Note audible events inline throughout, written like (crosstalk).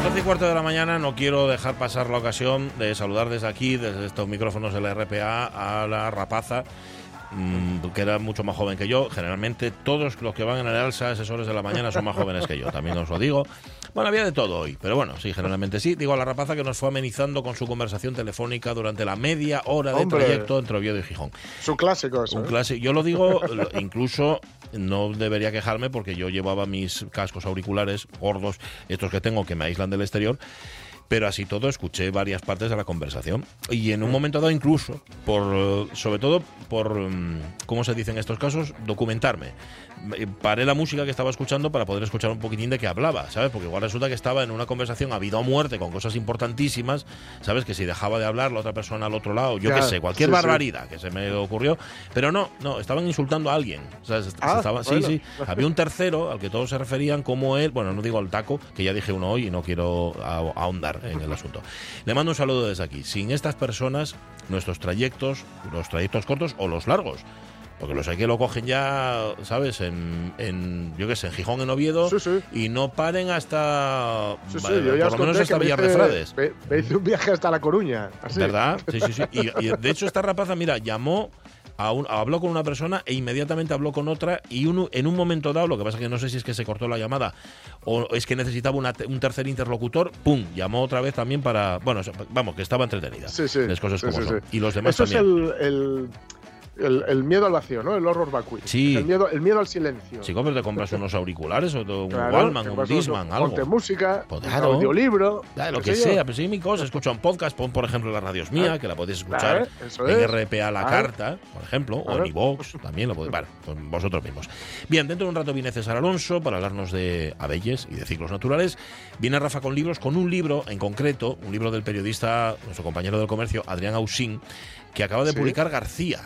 Las 12 y cuarto de la mañana no quiero dejar pasar la ocasión de saludar desde aquí, desde estos micrófonos de la RPA, a la rapaza, mm, que era mucho más joven que yo. Generalmente todos los que van en el alza a esas horas de la mañana son más jóvenes que yo, también os lo digo. Bueno, había de todo hoy, pero bueno, sí, generalmente sí. Digo a la rapaza que nos fue amenizando con su conversación telefónica durante la media hora de Hombre. trayecto entre Oviedo y Gijón. Es un clásico eso. Un ¿eh? clásico. Yo lo digo, incluso no debería quejarme porque yo llevaba mis cascos auriculares gordos, estos que tengo que me aíslan del exterior. Pero así todo escuché varias partes de la conversación. Y en un momento dado incluso, por sobre todo por, mm, ¿cómo se dice en estos casos? Documentarme. Eh, Paré la música que estaba escuchando para poder escuchar un poquitín de qué hablaba, ¿sabes? Porque igual resulta que estaba en una conversación a vida o muerte con cosas importantísimas, ¿sabes? Que si dejaba de hablar la otra persona al otro lado, yo qué sé, cualquier sí, sí. barbaridad que se me ocurrió. Pero no, no, estaban insultando a alguien. O sea, se- se Ah, sí, bueno. sí. Había un tercero al que todos se referían como él, bueno, no digo al taco, que ya dije uno hoy y no quiero a- ahondar en el asunto. Le mando un saludo desde aquí. Sin estas personas, nuestros trayectos, los trayectos cortos o los largos, porque los hay que lo cogen ya, ¿sabes? En, en yo qué sé, en Gijón, en Oviedo, Sí, sí. y no paren hasta, Sí, sí, vale, yo ya por lo menos hasta Villarrefrades. Me, me hice un viaje hasta La Coruña. Así. ¿Verdad? (laughs) Sí, sí, sí. Y, y de hecho esta rapaza, mira, llamó, a un- habló con una persona e inmediatamente habló con otra y uno, en un momento dado, lo que pasa es que no sé si es que se cortó la llamada o es que necesitaba una un tercer interlocutor, ¡pum! Llamó otra vez también para... Bueno, vamos, que estaba entretenida. Sí, sí. Las cosas como son. Y los demás Eso también. es el, el, el- el miedo al vacío, ¿no? El horror vacui. Sí. El miedo, el miedo al silencio. Pero te compras unos auriculares o un Claro, Wallman, un Disman, algo. Ponte música, Pues un audiolibro. Lo que yo. sea, pero sí, mi cosa, escucha un podcast, pon por ejemplo la radio es mía, que la podéis escuchar Claro, eso en es. RPA La. Carta, por ejemplo, o en iVox, también lo podéis, bueno, pues vosotros mismos. Bien, dentro de un rato viene César Alonso para hablarnos de abelles y de ciclos naturales. Viene Rafa con libros, con un libro en concreto, un libro del periodista, nuestro compañero del comercio, Adrián Ausín, que acaba de Sí. publicar García.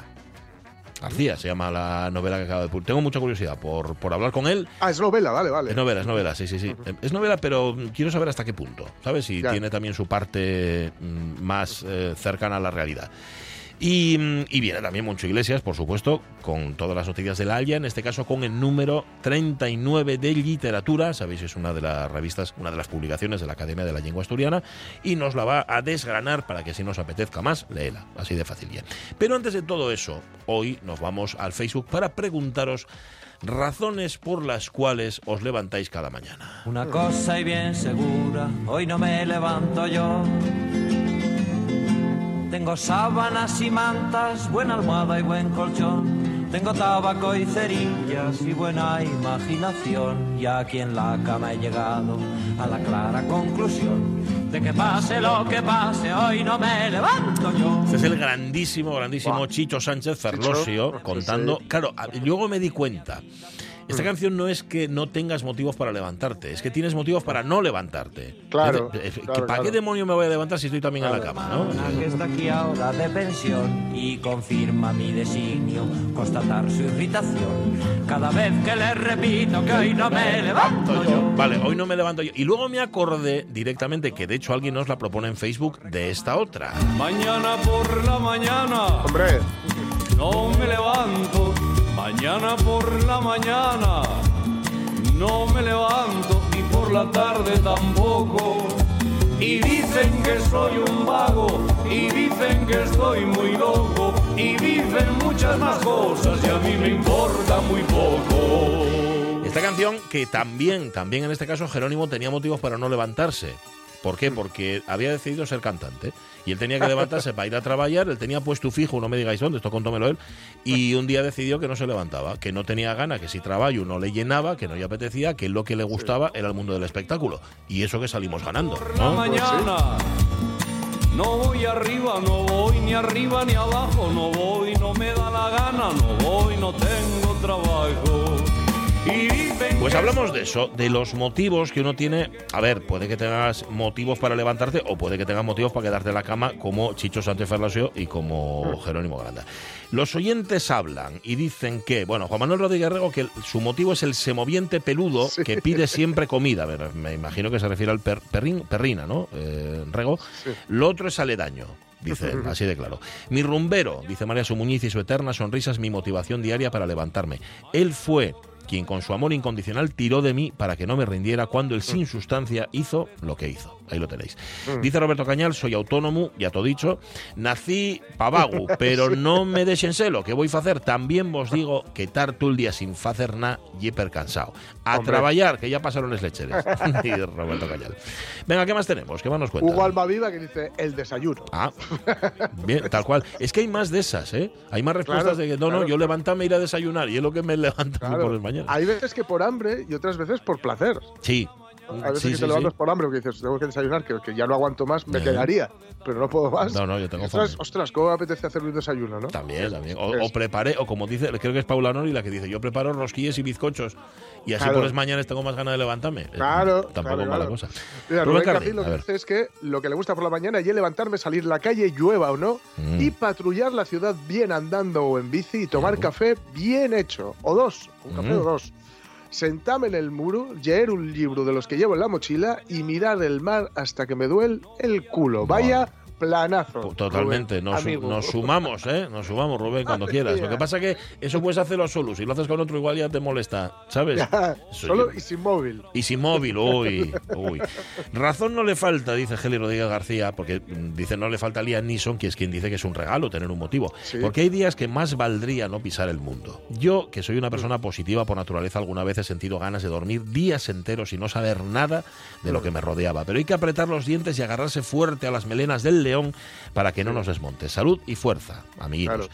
García se llama la novela que acaba de publicar. Tengo mucha curiosidad por, por hablar con él. Ah, es novela, vale, vale. Es novela, es novela, sí, sí, sí. Es novela, pero quiero saber hasta qué punto, ¿sabes? Si Ya. tiene también su parte mm, más eh, cercana a la realidad. Y, viene también Moncho Iglesias, por supuesto, con todas las noticias del Haya, en este caso con el número 39 de literatura, sabéis, es una de las revistas, una de las publicaciones de la Academia de la Lengua Asturiana, y nos la va a desgranar para que si nos apetezca más, léela, así de fácil ya. Pero antes de todo eso, hoy nos vamos al Facebook para preguntaros razones por las cuales os levantáis cada mañana. Una cosa y bien segura, hoy no me levanto yo. Tengo sábanas y mantas, buena almohada y buen colchón. Tengo tabaco y cerillas y buena imaginación. Y aquí en la cama he llegado a la clara conclusión de que pase lo que pase, hoy no me levanto yo. Este es el grandísimo, grandísimo Buah. Chicho Sánchez Ferlosio Chicho, contando. Claro, luego me di cuenta. Esta canción no es que no tengas motivos para levantarte, es que tienes motivos para no levantarte. Claro, claro, ¿Para qué claro. demonio me voy a levantar si estoy también en la Claro. cama, no? Una que está aquí ahora de pensión y confirma mi designio constatar su irritación cada vez que le repito que hoy no me levanto yo. Vale, hoy no me levanto yo. Y luego me acordé directamente que de hecho alguien nos la propone en Facebook de esta otra. Mañana por la mañana Hombre, no me levanto. Mañana por la mañana no me levanto y por la tarde tampoco. Y dicen que soy un vago y dicen que estoy muy loco y dicen muchas más cosas y a mí me importa muy poco. Esta canción que también, también en este caso Jerónimo tenía motivos para no levantarse. ¿Por qué? Porque había decidido ser cantante y él tenía que levantarse para ir a trabajar, él tenía puesto fijo, no me digáis dónde, esto contómelo él, y un día decidió que no se levantaba, que no tenía gana, que si trabajo no le llenaba, que no le apetecía, que lo que le gustaba era el mundo del espectáculo. Y eso que salimos ganando, ¿no? mañana. No voy arriba, no voy ni arriba ni abajo, no voy, no me da la gana, no voy, no tengo trabajo. Pues hablamos de eso, de los motivos que uno tiene. A ver, puede que tengas motivos para levantarte o puede que tengas motivos para quedarte en la cama como Chicho Sánchez Ferlasio y como Jerónimo Granda. Los oyentes hablan y dicen que, bueno, Juan Manuel Rodríguez Rego, que su motivo es el semoviente peludo Sí. que pide siempre comida. A ver, me imagino que se refiere al per- perrín, perrina, ¿no? Eh, Rego. Sí. Lo otro es aledaño. Dice, (laughs) así de claro. Mi rumbero, dice María Sumuñiz, y su eterna sonrisa es mi motivación diaria para levantarme. Él fue quien con su amor incondicional tiró de mí para que no me rindiera cuando él sin sustancia hizo lo que hizo. Ahí lo tenéis. Dice Roberto Cañal, soy autónomo, ya todo dicho. Nací pavagu, (laughs) pero no me dejen celo, que voy a hacer? También vos digo que tar todo el día sin hacer nada y cansado. A Hombre. trabajar, que ya pasaron las lecheres. (laughs) (laughs) y Roberto Cañal. Venga, ¿qué más tenemos? ¿Qué más nos cuentan? Hugo Almaviva que dice el desayuno. Ah, bien, tal cual. Es que hay más de esas, ¿eh? Hay más respuestas Claro, de que no, no, claro. yo levántame e ir a desayunar y es lo que me levanta Claro. por las mañanas. Hay veces que por hambre y otras veces por placer. Sí. Hay veces Sí, que sí, te levantas sí. por hambre porque dices, tengo que desayunar, que, que ya no aguanto más, me Eh. quedaría, pero no puedo más. No, no, yo tengo ostras, ostras, ¿cómo me apetece hacer un desayuno, no? También, también. O, o preparé, o como dice, creo que es Paula Nori la que dice, yo preparo rosquillas y bizcochos y así Claro. por las mañanas tengo más ganas de levantarme. Eh, Claro, Tampoco claro, es mala claro. cosa. Mira, Rubén Rubén Carri, lo a que dice es que lo que le gusta por la mañana es levantarme, salir a la calle, llueva o no, Mm. y patrullar la ciudad bien andando o en bici y tomar Claro. café bien hecho. O dos, un café Mm. o dos. Sentarme en el muro, leer un libro de los que llevo en la mochila y mirar el mar hasta que me duele el culo. Vaya planazo. Totalmente, Rubén, nos, sumamos, ¿eh? Nos sumamos, Rubén, cuando (laughs) quieras. Lo que pasa que eso puedes hacerlo solo. Si lo haces con otro, igual ya te molesta, ¿sabes? Ya, Solo yo- y sin móvil. Y sin móvil, uy, uy. Razón no le falta, dice Geli Rodríguez García, porque mm, dice no le falta a Neeson, que es quien dice que es un regalo tener un motivo. Sí. Porque hay días que más valdría no pisar el mundo. Yo, que soy una persona positiva por naturaleza, alguna vez he sentido ganas de dormir días enteros y no saber nada de lo que me rodeaba. Pero hay que apretar los dientes y agarrarse fuerte a las melenas del león para que no nos desmonte. Salud y fuerza, amiguitos. Claro.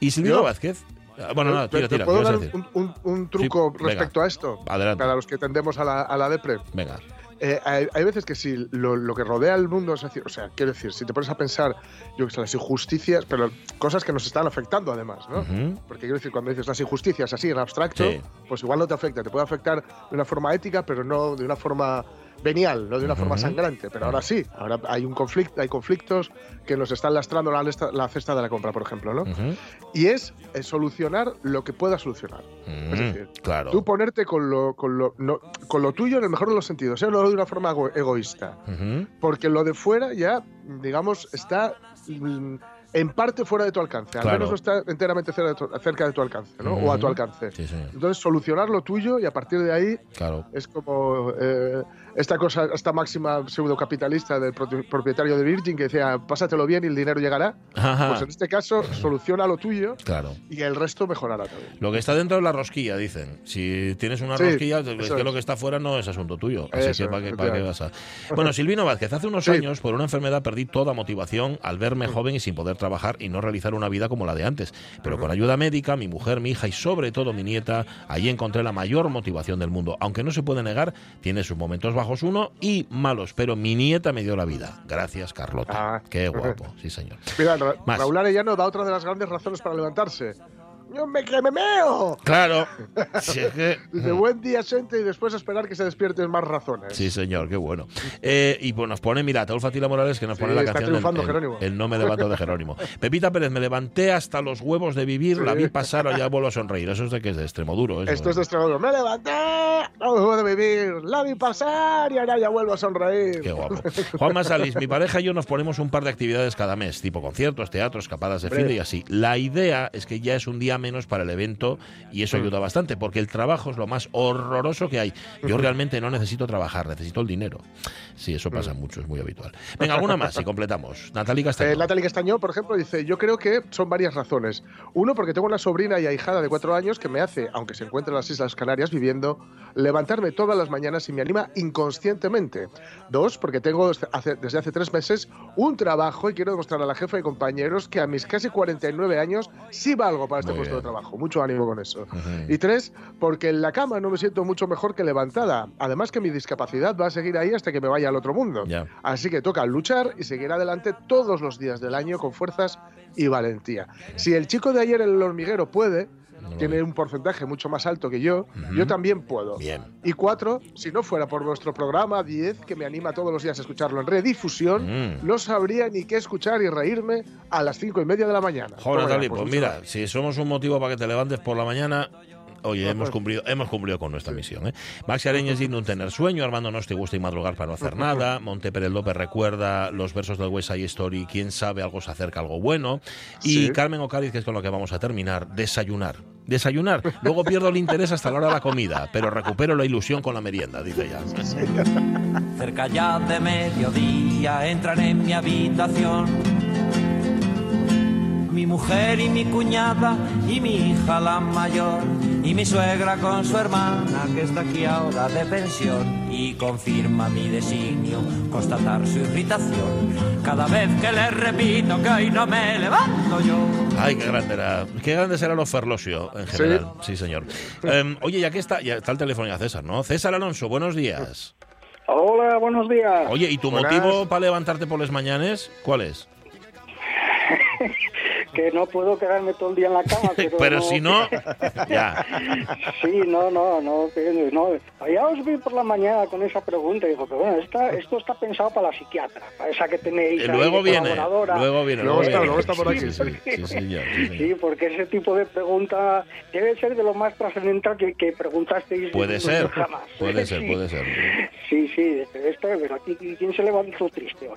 Y Silvino Vázquez. ah, Bueno, nada, ¿Te- tira, te tira. puedo ¿qué ibas a dar un, un- un truco respecto a esto? Adelante. Para los que tendemos a la, a la depre. Venga. Eh, hay, hay veces que si lo, lo que rodea el mundo es decir, o sea, quiero decir, si te pones a pensar, yo que sé, las injusticias, pero cosas que nos están afectando además, ¿no? Porque quiero decir, cuando dices las injusticias así en abstracto, Sí. pues igual no te afecta, te puede afectar de una forma ética, pero no de una forma venial, no de una forma sangrante. Pero ahora sí, ahora hay un conflicto, hay conflictos que nos están lastrando la, cesta de la compra, por ejemplo, ¿no? Y es solucionar lo que pueda solucionar. Es Mm, decir, claro. Tú ponerte con lo, con, lo, no- con lo tuyo en el mejor de los sentidos, ¿eh? no de una forma ego- egoísta. Porque lo de fuera ya, digamos, está mm, en parte fuera de tu alcance. Al Claro. menos no está enteramente cerca de tu, cerca de tu alcance, ¿no? O a tu alcance. Sí, señor. Entonces, solucionar lo tuyo y a partir de ahí Claro. es como eh, esta cosa, esta máxima pseudocapitalista del pro- propietario de Virgin que decía, pásatelo bien y el dinero llegará. Ajá. Pues en este caso, soluciona lo tuyo Claro. y el resto mejorará también. Lo que está dentro es la rosquilla, dicen. Si tienes una Sí, rosquilla, es que es. lo que está fuera no es asunto tuyo. Así Eso que para qué, para qué vas a. Bueno, Silvino Vázquez, hace unos Sí. años, por una enfermedad, perdí toda motivación al verme joven y sin poder trabajar y no realizar una vida como la de antes. Pero con ayuda médica, mi mujer, mi hija y sobre todo mi nieta, ahí encontré la mayor motivación del mundo. Aunque no se puede negar, tiene sus momentos bajos uno y malos, pero mi nieta me dio la vida. Gracias, Carlota. Ah. Qué guapo, (laughs) sí, señor. Mira, Ra- Más. Raúl Arellano da otra de las grandes razones para levantarse. ¡Yo me que me meo! Claro. Si es que- (laughs) Dice, buen día, gente, y después esperar que se despierten más razones. Sí, señor, qué bueno. Eh, y pues nos pone, mira, Taúl Fatila Morales que nos Sí, pone la está canción del triunfando el, Jerónimo. el No me levanto de Jerónimo. (laughs) Pepita Pérez, me levanté hasta los huevos de vivir, la vi pasar, ya vuelvo a sonreír. Eso es de que es de extremo duro. Eso, Esto es de Extremadura. Me levanté, no puedo vivir, la vi pasar y ahora ya vuelvo a sonreír. Qué guapo. (laughs) Juan Masalis, mi pareja y yo nos ponemos un par de actividades cada mes, tipo conciertos, teatros, escapadas de Hombre. fin de y así. La idea es que ya es un día menos para el evento y eso ayuda bastante, porque el trabajo es lo más horroroso que hay. Yo realmente no necesito trabajar, necesito el dinero. Sí, eso pasa mucho, es muy habitual. Venga, alguna más y completamos. (laughs) Natalie Castaño. Eh, Natalie Castañó, por ejemplo, dice: Yo creo que son varias razones. Uno, porque tengo una sobrina y ahijada de cuatro años que me hace, aunque se encuentra en las Islas Canarias viviendo, levantarme todas las mañanas y me anima inconscientemente. Dos, porque tengo desde hace, desde hace tres meses un trabajo y quiero demostrar a la jefa y compañeros que a mis casi 49 años sí valgo para este Muy puesto de trabajo. Mucho ánimo con eso. Y tres, porque en la cama no me siento mucho mejor que levantada. Además que mi discapacidad va a seguir ahí hasta que me vaya al otro mundo. Así que toca luchar y seguir adelante todos los días del año con fuerzas y valentía. Si el chico de ayer en el hormiguero puede, tiene un porcentaje mucho más alto que yo, yo también puedo. Bien. Y cuatro, si no fuera por nuestro programa 10, que me anima todos los días a escucharlo en redifusión, Mm. no sabría ni qué escuchar y reírme a las cinco y media de la mañana. Joder, Natalie, pues mira, si somos un motivo para que te levantes por la mañana, oye, hemos pues- cumplido, hemos cumplido con nuestra misión. ¿eh? Maxi Areñez dice un tener sueño, Armando no te gusta y madrugar para no hacer nada, (laughs) Monte Pérez López recuerda los versos del West Side Story, quién sabe, algo se acerca, algo bueno. Y Sí. Carmen Ocariz, que es con lo que vamos a terminar, desayunar. Desayunar. Luego pierdo el interés hasta la hora de la comida, pero recupero la ilusión con la merienda, dice ella. Cerca ya de mediodía entran en mi habitación. Mi mujer y mi cuñada y mi hija la mayor y mi suegra con su hermana que está aquí ahora de pensión y confirma mi designio constatar su irritación cada vez que le repito que hoy no me levanto yo. Ay, qué grande era. Qué grande será lo ferlosio en general. Sí, señor. Em, oye, ya que está, ya está el teléfono ya César, ¿no? César Alonso, buenos días. Hola, buenos días. Oye, ¿y tu Buenas. motivo para levantarte por las mañanas? ¿Cuál es? (laughs) Que no puedo quedarme todo el día en la cama. (laughs) Pero, Pero si no, (laughs) ya. Sí, no, no, no, no. Ya os vi por la mañana con esa pregunta y digo, pero bueno, esta- esto está pensado para la psiquiatra, para esa que tenéis ahí luego de viene, luego viene. Luego está, viene. luego está por aquí, sí. Sí, sí, señor. Sí, porque ese tipo de pregunta debe ser de lo más trascendental que, que preguntasteis. Puede ser, programas. puede ser, Sí. puede ser. Sí, sí, pero, esto, pero aquí, ¿quién se levantó triste?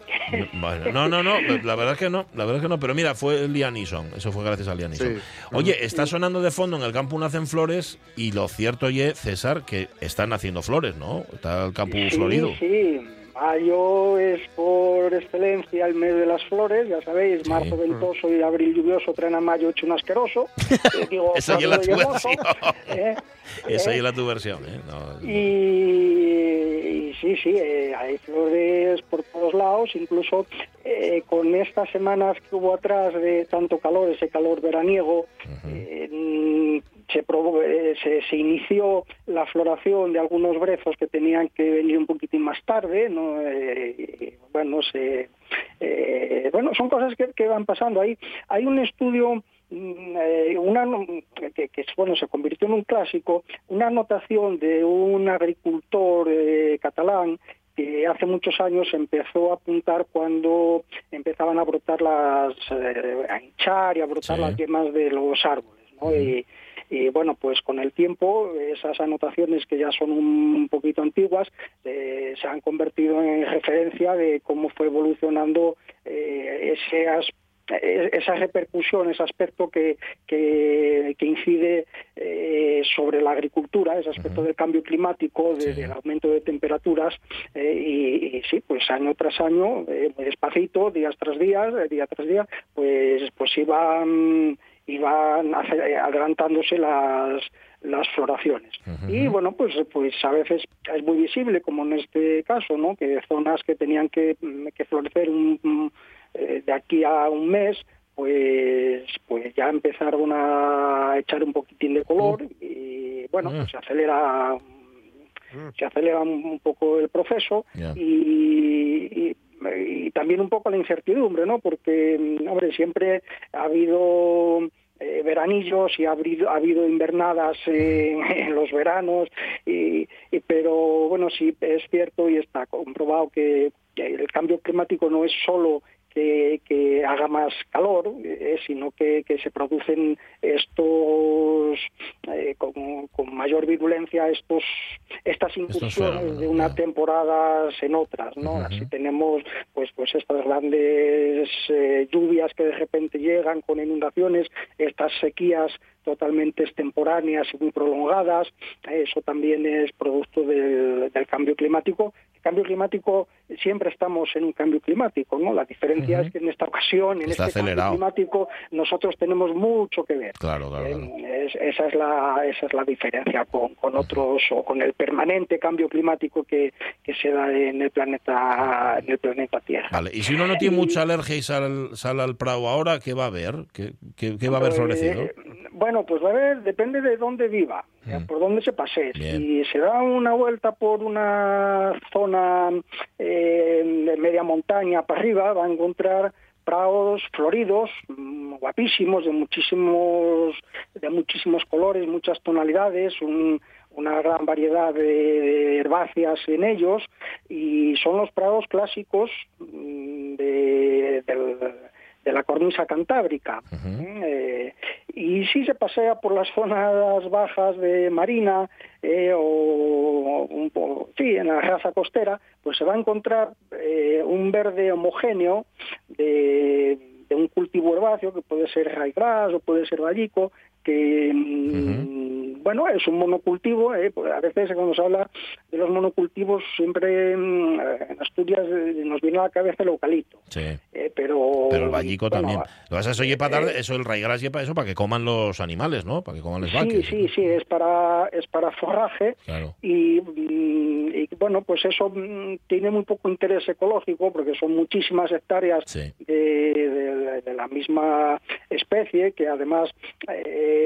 Bueno, no, no, no, la verdad es que no, la verdad es que no, pero mira, fue Neeson, eso fue gracias a. Sí. Oye, está sonando de fondo en el campo nacen flores y lo cierto oye, César, que están haciendo flores, ¿no? Está el campo Sí, florido. Sí, mayo es por excelencia el mes de las flores, ya sabéis, marzo ventoso y abril lluvioso traen a mayo hecho un asqueroso. (laughs) Eh, digo, Esa es la tu versión. (laughs) ¿eh? (laughs) Esa ¿eh? es la tu versión, ¿eh? No, Y, y sí, sí, eh, hay flores por todos lados, incluso eh, con estas semanas que hubo atrás de tanto calor, ese calor veraniego, eh, mm, se, probó- eh, se, se inició la floración de algunos brezos que tenían que venir un poquitín más tarde, ¿no? Eh, bueno, se, eh, bueno, son cosas que, que van pasando ahí. Hay un estudio mm, eh, una que, que, bueno se convirtió en un clásico una anotación de un agricultor eh, catalán que hace muchos años empezó a apuntar cuando empezaban a brotar las a hinchar y a brotar Sí. las yemas de los árboles ¿no? Y, bueno, pues con el tiempo esas anotaciones que ya son un poquito antiguas eh, se han convertido en referencia de cómo fue evolucionando eh, ese as- eh, esa repercusión, ese aspecto que, que, que incide eh, sobre la agricultura, ese aspecto del cambio climático, de- Sí. del aumento de temperaturas, eh, y, y sí, pues año tras año, eh, muy despacito, días tras días, día tras día, pues, pues iban, iban ace- eh, adelantándose las las floraciones. Y bueno pues pues a veces es muy visible como en este caso no que zonas que tenían que, que florecer un, un, eh, de aquí a un mes pues pues ya empezaron a echar un poquitín de color y bueno pues se acelera se acelera un poco el proceso y, y- y también un poco la incertidumbre, ¿no? Porque, mm, hombre, siempre ha habido eh, veranillos y ha habido, ha habido invernadas en, (laughs) en los veranos, y, pero bueno, sí es cierto y está comprobado que el cambio climático no es solo que, que haga más calor, eh, sino que, que se producen estos eh, con, con mayor virulencia estos estas incursiones fenómenos, de unas temporadas en otras. Así tenemos pues pues estas grandes eh, lluvias que de repente llegan con inundaciones, estas sequías totalmente extemporáneas y muy prolongadas, eso también es producto del, del cambio climático. El cambio climático siempre estamos en un cambio climático, ¿no? La diferencia es que en esta ocasión, en Está este acelerado. cambio climático, nosotros tenemos mucho que ver. Claro, claro, claro. Eh, es- esa es la esa es la diferencia con, con otros o con el permanente cambio climático que, que se da en el planeta en el planeta Tierra. Vale, y si uno no tiene Y- mucha alergia y sale, al- sale al Prado ahora, ¿qué va a haber? ¿Qué, qué- qué va a haber Pues, florecido? eh, bueno, pues va a ver, depende de dónde viva, eh, por dónde se pase. Bien. Si se da una vuelta por una zona eh, de media montaña para arriba, va a encontrar prados floridos, mm, guapísimos, de muchísimos, de muchísimos colores, muchas tonalidades, una gran variedad de, herbáceas en ellos y son los prados clásicos mm, de, la cornisa cantábrica. Eh, y si se pasea por las zonas bajas de Marina eh, o un sí, en la raza costera, pues se va a encontrar eh, un verde homogéneo de, un cultivo herbáceo que puede ser raigras o puede ser vallico, que mm, bueno es un monocultivo eh, pues a veces cuando se habla de los monocultivos siempre mm, en Asturias eh, nos viene a la cabeza el eucalipto. Sí. Eh, pero pero el vallico también. Lo vas a eso para dar, eso el raigras para eso para que coman los animales no para que coman los sí sí sí es para es para forraje y, mm, y, bueno pues eso tiene muy poco interés ecológico porque son muchísimas hectáreas de, de, la misma especie que además eh,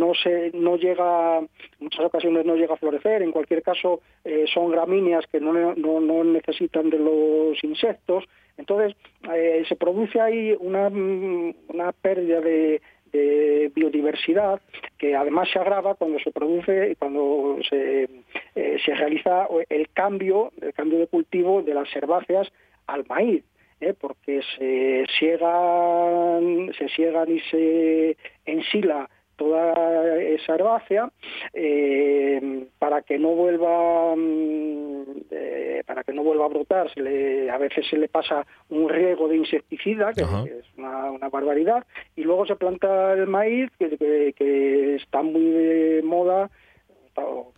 no se no llega en muchas ocasiones no llega a florecer. En cualquier caso eh, son gramíneas que no, no, necesitan de los insectos. Entonces eh, se produce ahí una, una pérdida de, biodiversidad que además se agrava cuando se produce cuando se, se realiza el cambio el cambio de cultivo de las herbáceas al maíz ¿eh? porque se siegan, se siegan y se ensila toda esa herbácea eh, para que no vuelva mm, eh, para que no vuelva a brotar a veces se le pasa un riego de insecticida que, es una, barbaridad y luego se planta el maíz que, que está muy de moda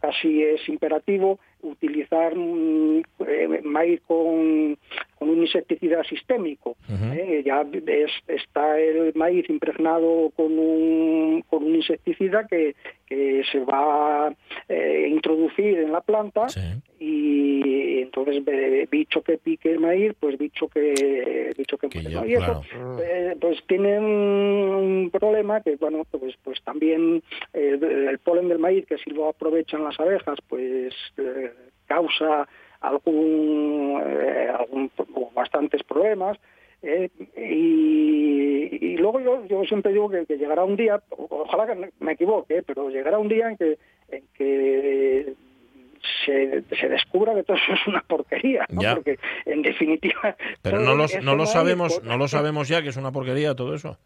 casi es imperativo utilizar eh, maíz con, un insecticida sistémico. ¿eh? ya está el maíz impregnado con un, con un insecticida que, que se va a eh, introducir en la planta y entonces bicho que pique el maíz, pues bicho que bicho que, Y eso pues tiene un, problema que bueno pues pues también el, polen del maíz que si lo aprovechan las abejas pues causa algún, eh, bastantes problemas. Eh, y, luego yo, yo siempre digo que, llegará un día, ojalá que me equivoque, pero llegará un día en que, en que se, se, descubra que todo eso es una porquería, porque en definitiva... Pero no, no lo sabemos no lo sabemos ya que es una porquería todo eso.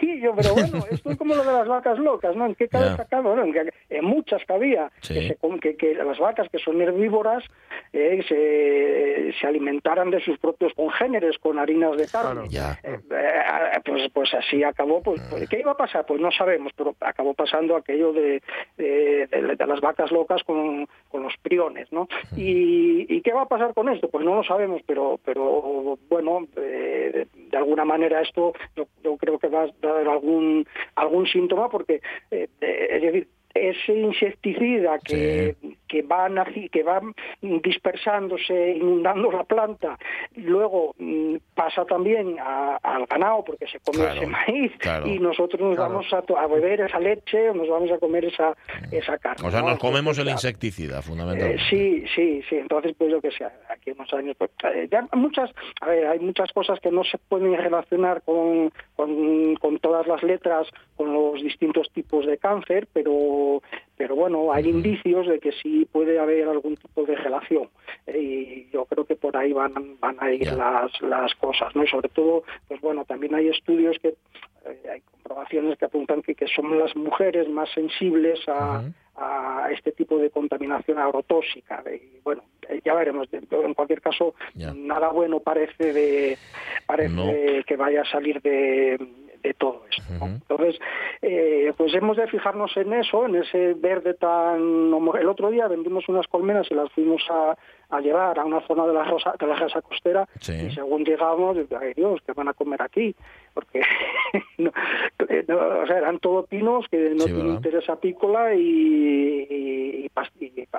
Sí, yo, pero bueno, (laughs) esto es como lo de las vacas locas, ¿no? ¿En qué cabeza cabe? Bueno, en, muchas cabía, que, que, las vacas que son herbívoras eh, se, se, alimentaran de sus propios congéneres con harinas de carne. Ya. Eh, eh, pues, pues así acabó. Pues, pues, ¿Qué iba a pasar? Pues no sabemos, pero acabó pasando aquello de, de, de las vacas locas con con los priones, ¿no? ¿Y, qué va a pasar con esto? Pues no lo sabemos, pero, pero bueno, eh, de, alguna manera esto yo, creo que va a dar algún, algún síntoma porque, eh, es decir, ese insecticida que, que, va, que va dispersándose, inundando la planta, luego mm, pasa también al ganado porque se come ese maíz y nosotros nos vamos a, beber esa leche o nos vamos a comer esa, esa carne. O sea, nos comemos el insecticida, fundamentalmente. Eh, sí, sí, sí. Entonces, pues lo que sea, aquí unos años, pues, eh, ya muchas, a ver, hay muchas cosas que no se pueden relacionar con, con, con todas las letras, con los distintos tipos de cáncer, pero pero, bueno, hay indicios de que sí puede haber algún tipo de relación eh, y yo creo que por ahí van, van a ir las, las cosas, ¿no? Y sobre todo, pues bueno, también hay estudios que, eh, hay comprobaciones que apuntan que, que son las mujeres más sensibles a, a este tipo de contaminación agrotóxica. Y bueno, eh, ya veremos. En cualquier caso, nada bueno parece de parece que vaya a salir de de todo esto. Entonces, eh, pues hemos de fijarnos en eso, en ese verde tan... El otro día vendimos unas colmenas y las fuimos a, a llevar a una zona de la rosa, de la casa costera y según llegamos, ay Dios, ¿qué van a comer aquí? Porque (laughs) o sea, eran todo pinos que no tienen interés apícola y, y,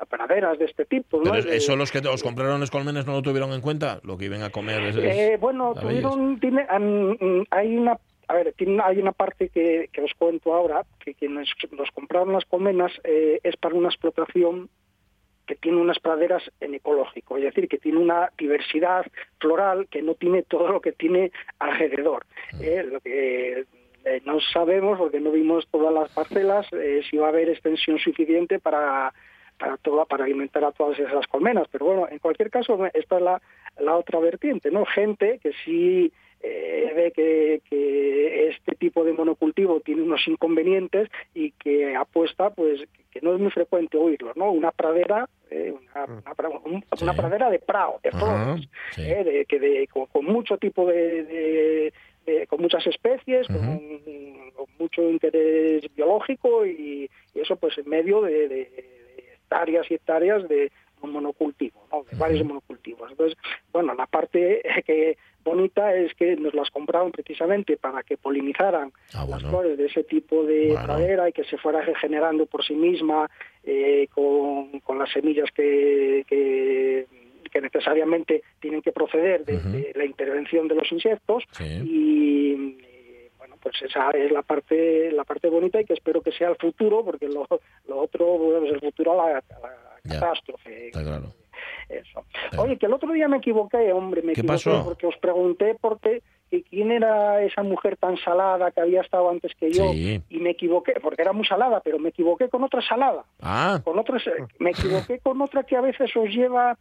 praderas de este tipo. ¿no? Pero eso los que os compraron los colmenes no lo tuvieron en cuenta, lo que iban a comer. Es, eh, bueno, tuvieron, tiene, hay una a ver, hay una parte que, que os cuento ahora, que quienes nos compraron las colmenas eh, es para una explotación que tiene unas praderas en ecológico, es decir, que tiene una diversidad floral que no tiene todo lo que tiene alrededor. Eh, lo que eh, no sabemos, porque no vimos todas las parcelas, si va a haber extensión suficiente para para toda, para alimentar a todas esas colmenas. Pero bueno, en cualquier caso, esta es la, la otra vertiente, ¿no? Gente que sí eh, ve que, que, este tipo de monocultivo tiene unos inconvenientes y que apuesta, pues, que no es muy frecuente oírlo, ¿no? Una pradera, eh, una, Mm. una, un- una pradera de prado, de flores, sí. eh, de, que de, con, con mucho tipo de, con muchas especies, con, con mucho interés biológico y, y eso pues en medio de, de- de hectáreas y hectáreas de un monocultivo, ¿no? de varios monocultivos. Entonces, bueno, la parte (laughs) que bonita es que nos las compraron precisamente para que polinizaran Ah, las flores de ese tipo de Bueno. pradera y que se fuera regenerando por sí misma eh, con, con las semillas que, que, que necesariamente tienen que proceder de, la intervención de los insectos Sí. y, y, bueno pues esa es la parte la parte bonita y que espero que sea el futuro porque lo, lo otro bueno, es el futuro a la, a la. Catástrofe Está claro. eso. Oye, que el otro día me equivoqué, hombre, me ¿Qué equivoqué pasó? porque os pregunté por qué, que quién era esa mujer tan salada que había estado antes que yo Sí. y me equivoqué, porque era muy salada, pero me equivoqué con otra salada. Ah, Con otra, me equivoqué con otra que a veces os lleva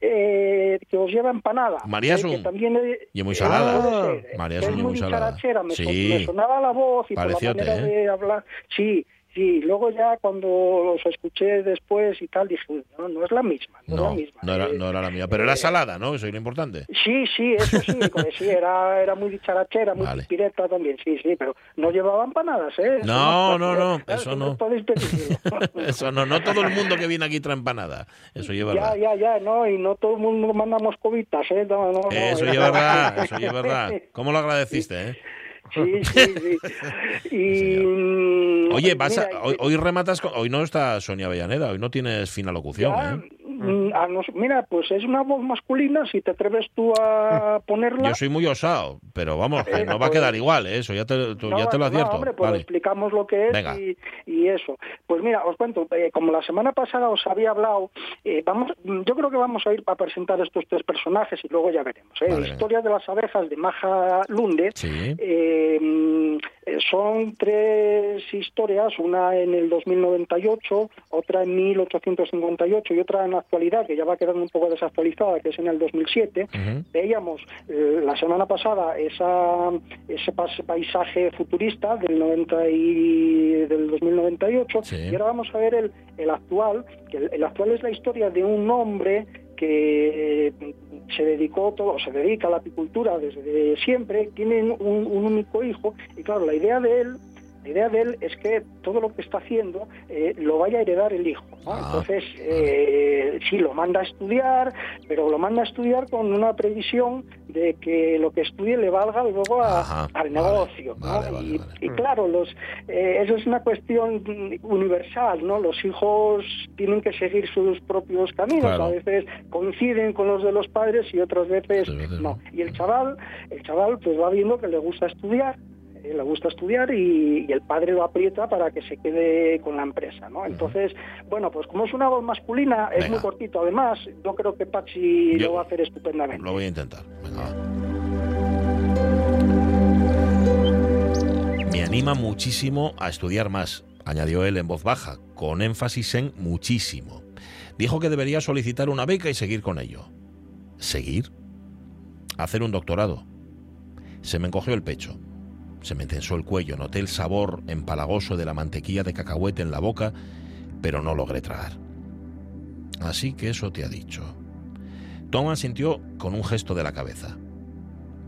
eh, que os lleva empanada. María eh, que también es- Y muy salada. eh, María es y muy salada. me, Sí. me sonaba la voz y por la manera ¿eh? de hablar. Sí, sí, luego ya cuando los escuché después y tal, dije, "Uy, no, no es la misma, no, es la no, misma. no era, eh, no era la mía. Pero era salada, ¿no? Eso es lo importante. Sí, sí, eso sí, (laughs) sí, era, era muy dicharachera, muy Vale. pireta también, sí, sí, pero no llevaba empanadas, ¿eh? No, no, no, claro, eso no. (laughs) Eso no, no todo el mundo que viene aquí trae empanada. Eso lleva Ya, verdad. ya, ya, no, y no todo el mundo mandamos cobitas, ¿eh? No, no, no, Eso era- lleva verdad, eso lleva (laughs) verdad. ¿Cómo lo agradeciste, eh? Sí, sí, sí. (laughs) Y, mm, Oye, vas a- hoy, hoy rematas, con- hoy no está Sonia Avellaneda, hoy no tienes fina locución, ya, ¿eh? Mm, a nos- mira, pues es una voz masculina, si te atreves tú a ponerla. Yo soy muy osado, pero vamos, Eh, no va a pues- quedar igual, ¿eh? Eso ya te, tú- No, ya te lo no, advierto. hombre, pues vale. explicamos lo que es y, y eso. Pues mira, os cuento, eh, como la semana pasada os había hablado, eh, vamos, yo creo que vamos a ir para presentar estos tres personajes y luego ya veremos. Vale, historia de las abejas de Maja Lunde. Sí. Eh, son tres historias, una en el 2098, otra en 1858 y otra en la actualidad, que ya va quedando un poco desactualizada, que es en el 2007. Ujú. Veíamos eh, la semana pasada esa, ese paisaje futurista del, 90 y, del 2098 Sí. y ahora vamos a ver el, el actual, que el, el actual es la historia de un hombre que eh, se dedicó todo, se dedica a la apicultura desde siempre, tiene un, un único hijo y claro, la idea de él la idea de él es que todo lo que está haciendo eh, lo vaya a heredar el hijo. ¿no? Ah, Entonces, eh, sí, lo manda a estudiar, pero lo manda a estudiar con una previsión de que lo que estudie le valga luego a- Ajá, al vale, negocio. ¿no? vale, vale, y, vale. y claro, los, eh, eso es una cuestión universal, ¿no? Los hijos tienen que seguir sus propios caminos. Claro. A veces coinciden con los de los padres y otras veces, no. Y el chaval, el chaval pues va viendo que le gusta estudiar, le gusta estudiar y, y el padre lo aprieta para que se quede con la empresa, ¿no? Entonces, bueno, pues como es una voz masculina, es muy cortito. Además, yo creo que Pachi Yo- lo va a hacer estupendamente. Lo voy a intentar. Venga. Me anima muchísimo a estudiar más, añadió él en voz baja, con énfasis en muchísimo. Dijo que debería solicitar una beca y seguir con ello. ¿Seguir? Hacer un doctorado. Se me encogió el pecho. Se me tensó el cuello, noté el sabor empalagoso de la mantequilla de cacahuete en la boca, pero no logré tragar. Así que eso te ha dicho. Tom asintió con un gesto de la cabeza.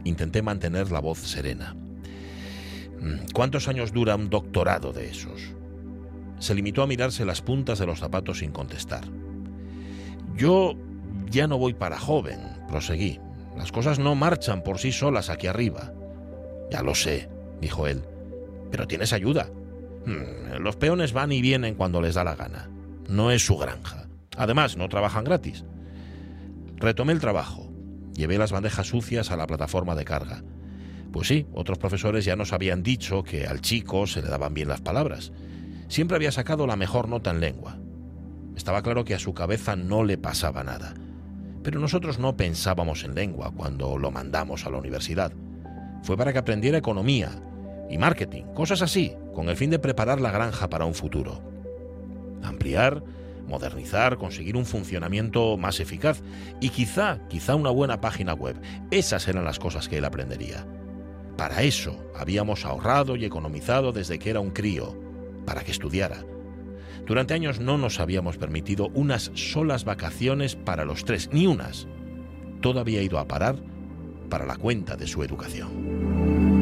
Intenté mantener la voz serena. Mm, ¿Cuántos años dura un doctorado de esos? Se limitó a mirarse las puntas de los zapatos sin contestar. Yo ya no voy para joven, proseguí. Las cosas no marchan por sí solas aquí arriba. Ya lo sé, dijo él. Pero tienes ayuda. Mm, Los peones van y vienen cuando les da la gana. No es su granja. Además, no trabajan gratis. Retomé el trabajo. Llevé las bandejas sucias a la plataforma de carga. Pues sí, otros profesores ya nos habían dicho que al chico se le daban bien las palabras. Siempre había sacado la mejor nota en lengua. Estaba claro que a su cabeza no le pasaba nada. Pero nosotros no pensábamos en lengua cuando lo mandamos a la universidad. Fue para que aprendiera economía y marketing, cosas así, con el fin de preparar la granja para un futuro. Ampliar, modernizar, conseguir un funcionamiento más eficaz y quizá, quizá una buena página web. Esas eran las cosas que él aprendería. Para eso habíamos ahorrado y economizado desde que era un crío, para que estudiara. Durante años no nos habíamos permitido unas solas vacaciones para los tres, ni unas. Todo había ido a parar para la cuenta de su educación.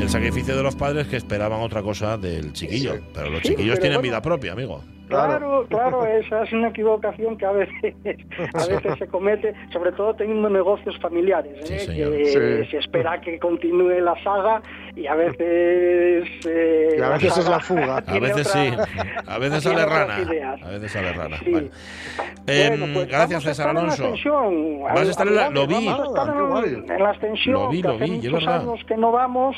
El sacrificio de los padres que esperaban otra cosa del chiquillo, pero los Sí, chiquillos pero tienen bueno. vida propia, amigo. Claro, claro, esa es una equivocación que a veces, (laughs) a veces se comete, sobre todo teniendo negocios familiares, Sí, ¿eh? señor. que Sí. se espera que continúe la saga y a veces... eh, Y a veces es la fuga. A veces otra- sí, a veces sale rana. ideas. A veces sale rana. Sí. Bueno, Em, pues gracias, César Alonso. extensión. Vas a estar en la- lo vi. Ah, en, la extensión, Lo vi, que lo hace vi, muchos años que no vamos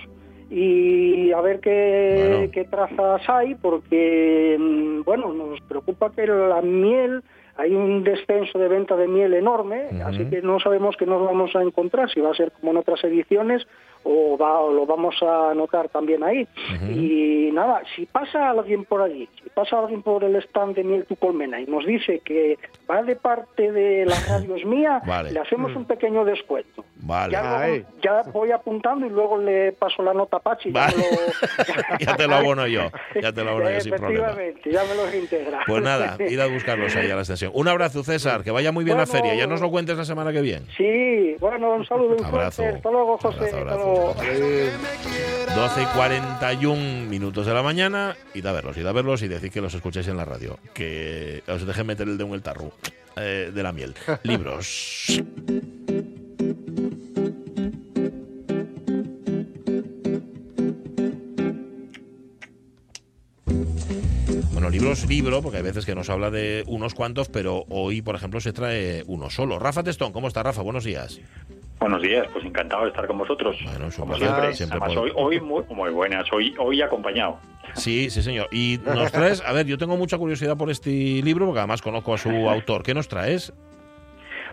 y a ver qué, Bueno. qué trazas hay, porque, mm, bueno, nos preocupa que la miel, hay un descenso de venta de miel enorme, así que no sabemos qué nos vamos a encontrar, si va a ser como en otras ediciones o, va, o lo vamos a notar también ahí. Y nada, si pasa alguien por allí, si pasa alguien por el stand de Miel Tu Colmena y nos dice que va de parte de la radio es mía, (laughs) Vale. le hacemos un pequeño descuento. Vale. Ya, luego- voy apuntando y luego le paso la nota a Pachi. ya Vale. lo- (laughs) Ya te lo abono yo, ya te lo abono yo (laughs) sin problema. Efectivamente, ya me los integra. Pues nada, id a buscarlos ahí a la extensión. Un abrazo, César, que vaya muy bien la feria. Ya nos lo cuentes la semana que viene. Sí, bueno, un saludo muy Abrazo. fuerte. Hasta luego, José. Abrazo, Hasta abrazo. Luego. 12 y 41 minutos de la mañana. Id a verlos, id a verlos y decid que los escucháis en la radio. Que os dejen meter el dedo en el tarro eh, de la miel. (laughs) Libros. Bueno, libros, libro, porque hay veces que nos habla de unos cuantos, pero hoy, por ejemplo, se trae uno solo. Rafa Testón, ¿cómo está, Rafa? Buenos días. Buenos días, pues encantado de estar con vosotros. Bueno, como siempre. siempre Además, hoy, hoy muy, muy buenas, hoy, hoy acompañado. Sí, sí, señor. Y nos traes, a ver, yo tengo mucha curiosidad por este libro, porque además conozco a su (laughs) autor. ¿Qué nos traes?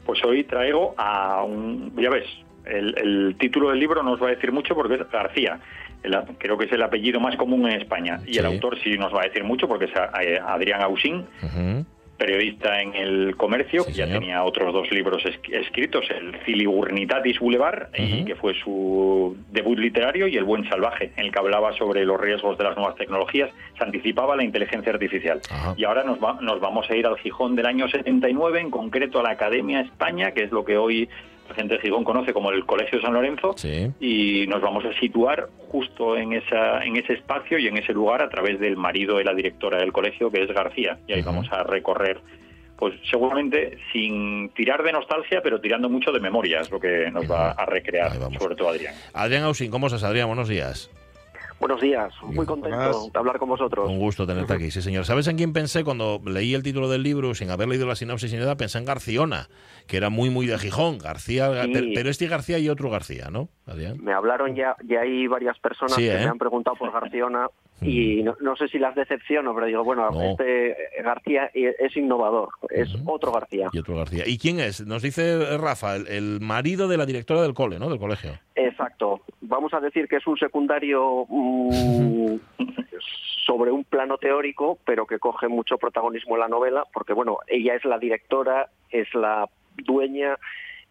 Pues hoy traigo a un, ya ves, el, el título del libro no os va a decir mucho porque es García. El- creo que es el apellido más común en España. Y el autor sí nos va a decir mucho porque es Adrián Ausín, Ujú. Periodista en el comercio, Sí, que ya señor. tenía otros dos libros es- escritos, el Filigurnitatis Boulevard, y Ujú. que fue su debut literario, y El Buen Salvaje, en el que hablaba sobre los riesgos de las nuevas tecnologías, se anticipaba la inteligencia artificial. Y ahora nos, va- nos vamos a ir al Gijón del año 79, en concreto a la Academia España, que es lo que hoy la gente de Gijón conoce como el Colegio San Lorenzo, Sí. y nos vamos a situar justo en esa en ese espacio y en ese lugar a través del marido de la directora del colegio que es García y ahí vamos a recorrer pues seguramente sin tirar de nostalgia pero tirando mucho de memoria es lo que nos va a recrear sobre todo Adrián Adrián Ausín, ¿cómo estás, Adrián? Buenos días. Buenos días, muy contento de hablar con vosotros. Un gusto tenerte aquí, sí, señor. ¿Sabes en quién pensé cuando leí el título del libro, sin haber leído la sinopsis ni nada? Pensé en Garciona, que era muy, muy de Gijón. García, Sí. pero, pero este García y otro García, ¿no, Adrián? Me hablaron ya, ya hay varias personas Sí, que ¿eh? me han preguntado por Garciona y no, no sé si las decepciono, pero digo, bueno, No. este García es innovador, es otro García. Y otro García. ¿Y quién es? Nos dice Rafa, el, el marido de la directora del cole, ¿no? Del colegio. Exacto. Vamos a decir que es un secundario mm, (laughs) sobre un plano teórico, pero que coge mucho protagonismo en la novela, porque bueno, ella es la directora, es la dueña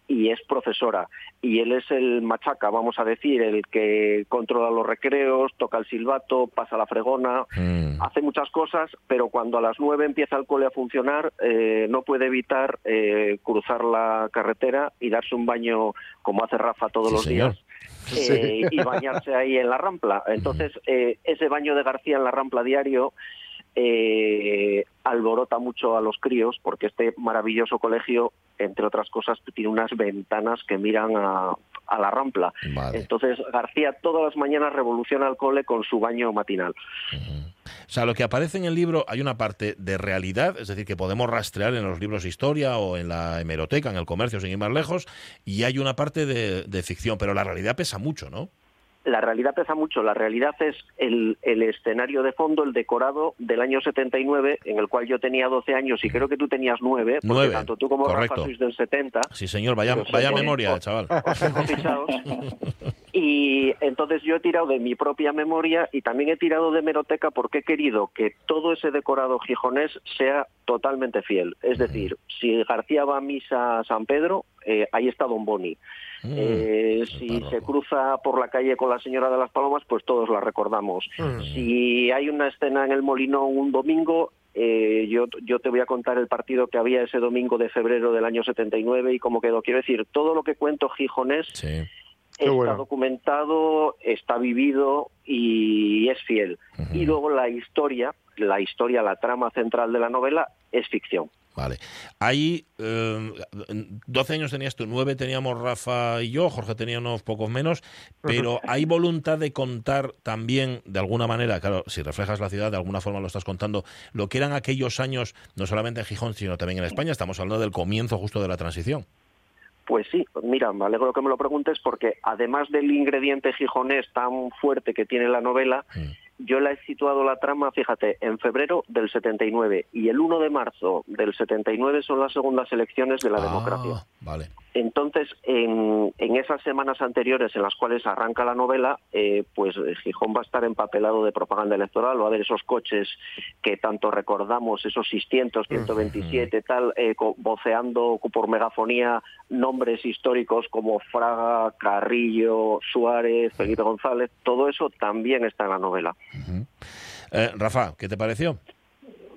y es profesora. Y él es el machaca, vamos a decir, el que controla los recreos, toca el silbato, pasa la fregona, Mm. hace muchas cosas, pero cuando a las nueve empieza el cole a funcionar, eh, no puede evitar eh, cruzar la carretera y darse un baño como hace Rafa todos Sí, los señor. días. eh, y bañarse ahí en la rampla. Entonces, eh, ese baño de García en la rampla diario eh, alborota mucho a los críos porque este maravilloso colegio, entre otras cosas, tiene unas ventanas que miran a, a la rampla. Vale. Entonces, García todas las mañanas revoluciona el cole con su baño matinal. O sea, lo que aparece en el libro, hay una parte de realidad, es decir, que podemos rastrear en los libros de historia o en la hemeroteca, en el comercio, sin ir más lejos, y hay una parte de, de ficción, pero la realidad pesa mucho, ¿no? La realidad pesa mucho. La realidad es el, el, escenario de fondo, el decorado del año 79, en el cual yo tenía 12 años y creo que tú tenías 9, porque 9, tanto tú como correcto. Rafa sois del 70. Sí, señor, vaya, memoria, os- chaval. os tengo. (laughs) Y entonces yo he tirado de mi propia memoria y también he tirado de meroteca porque he querido que todo ese decorado gijonés sea totalmente fiel. Es decir, si García va a misa a San Pedro, eh, ahí está Don Boni. Mm, Eh, está si se cruza por la calle con la señora de las Palomas, pues todos la recordamos. Si hay una escena en el Molinón un domingo, eh, yo, yo te voy a contar el partido que había ese domingo de febrero del año 79 y cómo quedó. Quiero decir, todo lo que cuento gijonés Sí. Está bueno. documentado, está vivido y es fiel. Y luego la historia, la historia, la trama central de la novela es ficción. Vale. Ahí, eh, 12 años tenías tú, 9 teníamos Rafa y yo, Jorge tenía unos pocos menos, pero hay voluntad de contar también, de alguna manera, claro, si reflejas la ciudad, de alguna forma lo estás contando, lo que eran aquellos años, no solamente en Gijón, sino también en España, estamos hablando del comienzo justo de la transición. Pues sí, mira, me alegro que me lo preguntes porque además del ingrediente gijonés tan fuerte que tiene la novela, yo la he situado la trama, fíjate, en febrero del 79 y el 1 de marzo del 79 son las segundas elecciones de la Ah, democracia. Vale. Entonces, en, en esas semanas anteriores en las cuales arranca la novela, eh, pues eh, Gijón va a estar empapelado de propaganda electoral, va a haber esos coches que tanto recordamos, esos 600, 127, tal, eh, voceando por megafonía nombres históricos como Fraga, Carrillo, Suárez, Felipe González, todo eso también está en la novela. Eh, Rafa, ¿qué te pareció?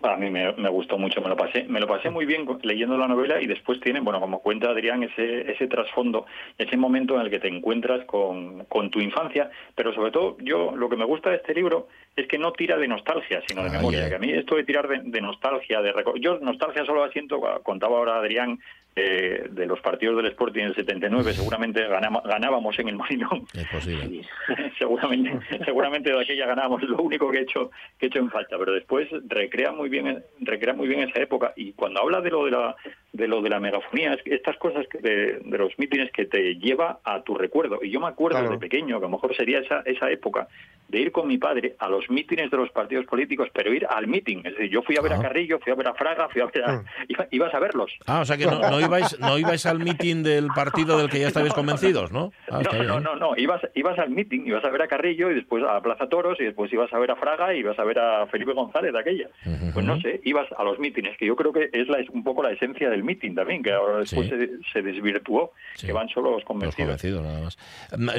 A mí me, me gustó mucho, me lo pasé, me lo pasé muy bien leyendo la novela y después tiene, bueno, como cuenta Adrián, ese, ese trasfondo, ese momento en el que te encuentras con, con tu infancia, pero sobre todo yo lo que me gusta de este libro es que no tira de nostalgia, sino de Ay, memoria. Que a mí esto de tirar de, de nostalgia, de yo nostalgia solo la siento, contaba ahora Adrián, eh, de los partidos del Sporting en el 79, seguramente ganama- ganábamos en el Molinón. Es posible. (laughs) seguramente (laughs) seguramente de aquella ganamos lo único que he hecho que he hecho en falta pero después recrea muy bien recrea muy bien esa época y cuando habla de lo de la de lo de la megafonía es que estas cosas que de, de los mítines que te lleva a tu recuerdo y yo me acuerdo Claro. de pequeño que a lo mejor sería esa esa época de ir con mi padre a los mítines de los partidos políticos pero ir al míting es decir yo fui a ver Ah. a Carrillo fui a ver a Fraga fui a ver a, (laughs) iba- ibas a verlos Ah, o sea que no, no ibais, no ibais al mitin del partido del que ya estabais convencidos, ¿no? Ah, no, no, no, no, ibas, ibas al meeting, ibas a ver a Carrillo y después a Plaza Toros y después ibas a ver a Fraga y ibas a ver a Felipe González de aquella. Pues no sé, ibas a los mítines, que yo creo que es la, es un poco la esencia del meeting también, que ahora después Sí. se, se desvirtuó, Sí. que van solo los Los convencidos. convencidos, nada más.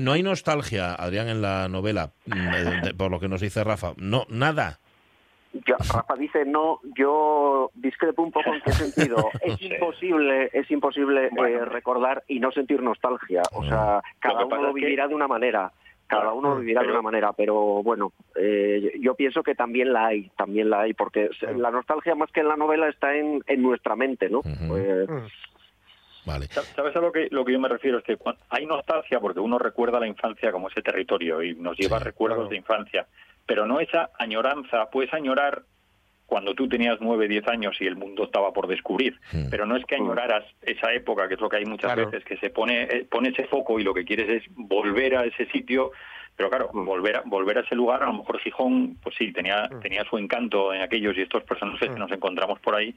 No- hay nostalgia, Adrián, en la novela, mm, eh, por lo que nos dice Rafa. No, nada. Ya, Rafa dice no, yo discrepo un poco en qué sentido. (laughs) Es imposible, es imposible Bueno. eh, recordar y no sentir nostalgia. O sea, cada uno lo es que- vivirá de una manera. Cada uno vivirá de una manera, pero bueno, eh, yo pienso que también la hay, también la hay, porque la nostalgia más que en la novela está en, en nuestra mente, ¿no? Eh, Vale. Sa- ¿Sabes a lo que, lo que yo me refiero? Es que hay nostalgia porque uno recuerda la infancia como ese territorio y nos lleva Sí, recuerdos claro. de infancia, pero no esa añoranza. Puedes añorar cuando tú tenías nueve, diez años y el mundo estaba por descubrir, Mm. pero no es que añoraras esa época, que es lo que hay muchas Claro. veces, que se pone, eh, pone ese foco y lo que quieres es volver a ese sitio. Pero claro, volver a, volver a ese lugar, a lo mejor Gijón, pues sí, tenía, tenía su encanto en aquellos y estos personajes que nos encontramos por ahí,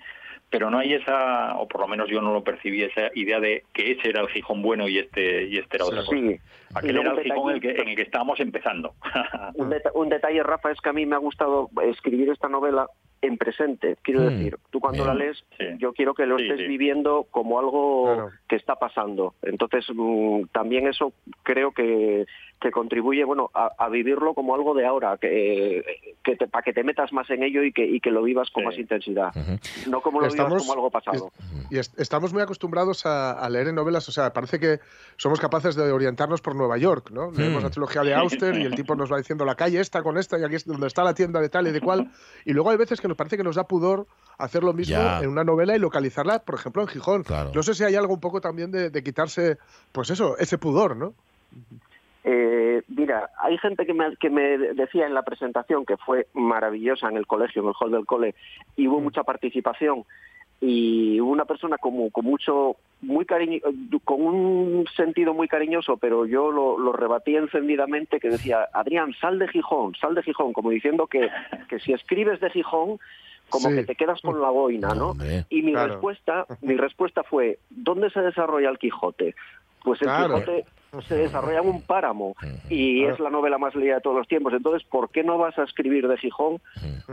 pero no hay esa, o por lo menos yo no lo percibí, esa idea de que ese era el Gijón bueno y este y este era otra cosa. sí. Aquel era el un Gijón en el, detalle- que, en el que estábamos empezando. Un, deta- un detalle, Rafa, es que a mí me ha gustado escribir esta novela en presente. Quiero Mm, decir, tú cuando bien. la lees, Sí. yo quiero que lo Sí, estés sí. viviendo como algo Claro. que está pasando. Entonces, mm, también eso creo que, que contribuye bueno, a, a vivirlo como algo de ahora, que, que te, para que te metas más en ello y que, y que lo vivas con Sí. más intensidad. No como lo Estamos- vivas como algo pasado. Y est- estamos muy acostumbrados a, a leer en novelas, o sea, parece que somos capaces de orientarnos por Nueva York, ¿no? Leemos la trilogía de Auster y el tipo nos va diciendo la calle esta con esta y aquí es donde está la tienda de tal y de cual. Y luego hay veces que nos parece que nos da pudor hacer lo mismo Ya. en una novela y localizarla, por ejemplo, en Gijón. Claro. No sé si hay algo un poco también de, de quitarse, pues eso, ese pudor, ¿no? Eh, mira, hay gente que me, que me decía en la presentación que fue maravillosa en el colegio, en el hall del cole, y hubo mucha participación. Y una persona como, con mucho muy cariño, con un sentido muy cariñoso, pero yo lo, lo rebatí encendidamente que decía, Adrián, sal de Gijón, sal de Gijón, como diciendo que, que si escribes de Gijón, como Sí. que te quedas con la boina, No, ¿no? hombre. Y mi Claro. respuesta, mi (laughs) respuesta fue, ¿dónde se desarrolla el Quijote? Pues el Claro. Quijote se desarrolla en un páramo y Claro. es la novela más leída de todos los tiempos. Entonces, ¿por qué no vas a escribir de Gijón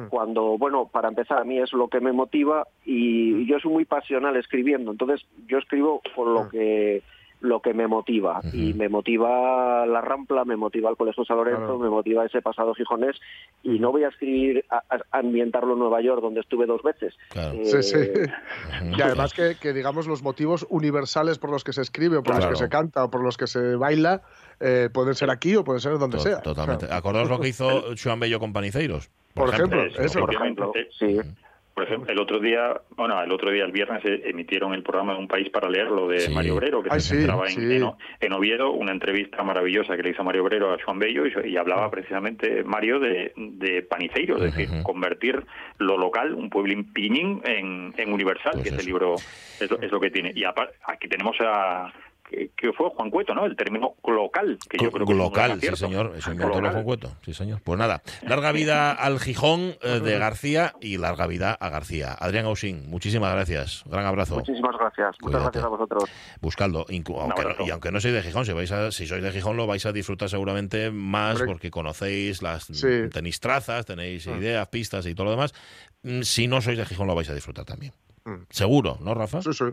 cuando, bueno, para empezar, a mí es lo que me motiva y yo soy muy pasional escribiendo. Entonces, yo escribo por lo que lo que me motiva y me motiva la Rampla, me motiva el Colegio San Lorenzo, Claro. me motiva ese pasado gijonés y no voy a escribir a, ambientarlo en Nueva York donde estuve dos veces. Claro. Eh, Sí, sí. Y además que, que, digamos, los motivos universales por los que se escribe, o por Claro. los que se canta, o por los que se baila, eh, pueden ser aquí o pueden ser donde To- sea. Totalmente. Claro. Acordaos lo que hizo (laughs) Joan Bello con Paniceiros. Por ejemplo, Eso, eso. por ejemplo, sí. Por ejemplo, el otro día, bueno, el otro día, el viernes, eh, emitieron el programa de Un País para Leerlo de Sí. Mario Obrero, que Ay, se sí, centraba en, sí. en Oviedo, una entrevista maravillosa que le hizo Mario Obrero a Juan Bello y, y hablaba precisamente, Mario, de, de Paniceiro, es decir, convertir lo local, un pueblín piñín, en, en universal, Pues que ese libro es lo, es lo que tiene. Y aquí tenemos a que, que fue Juan Cueto, ¿no? El término local, que yo creo que es un gran local, sí señor, eso inventó Juan Cueto, sí señor. Pues nada, larga vida al Gijón eh, de García y larga vida a García. Adrián Ausín, muchísimas gracias, gran abrazo. Muchísimas gracias. Muchas Cuídate. gracias a vosotros. Buscadlo, aunque no- y aunque no sois de Gijón, si, vais a- si sois de Gijón lo vais a disfrutar seguramente más porque conocéis las Sí. tenéis trazas, tenéis Mm. ideas, pistas y todo lo demás. Mm, Si no sois de Gijón lo vais a disfrutar también. Mm. Seguro, ¿no, Rafa? Sí, sí.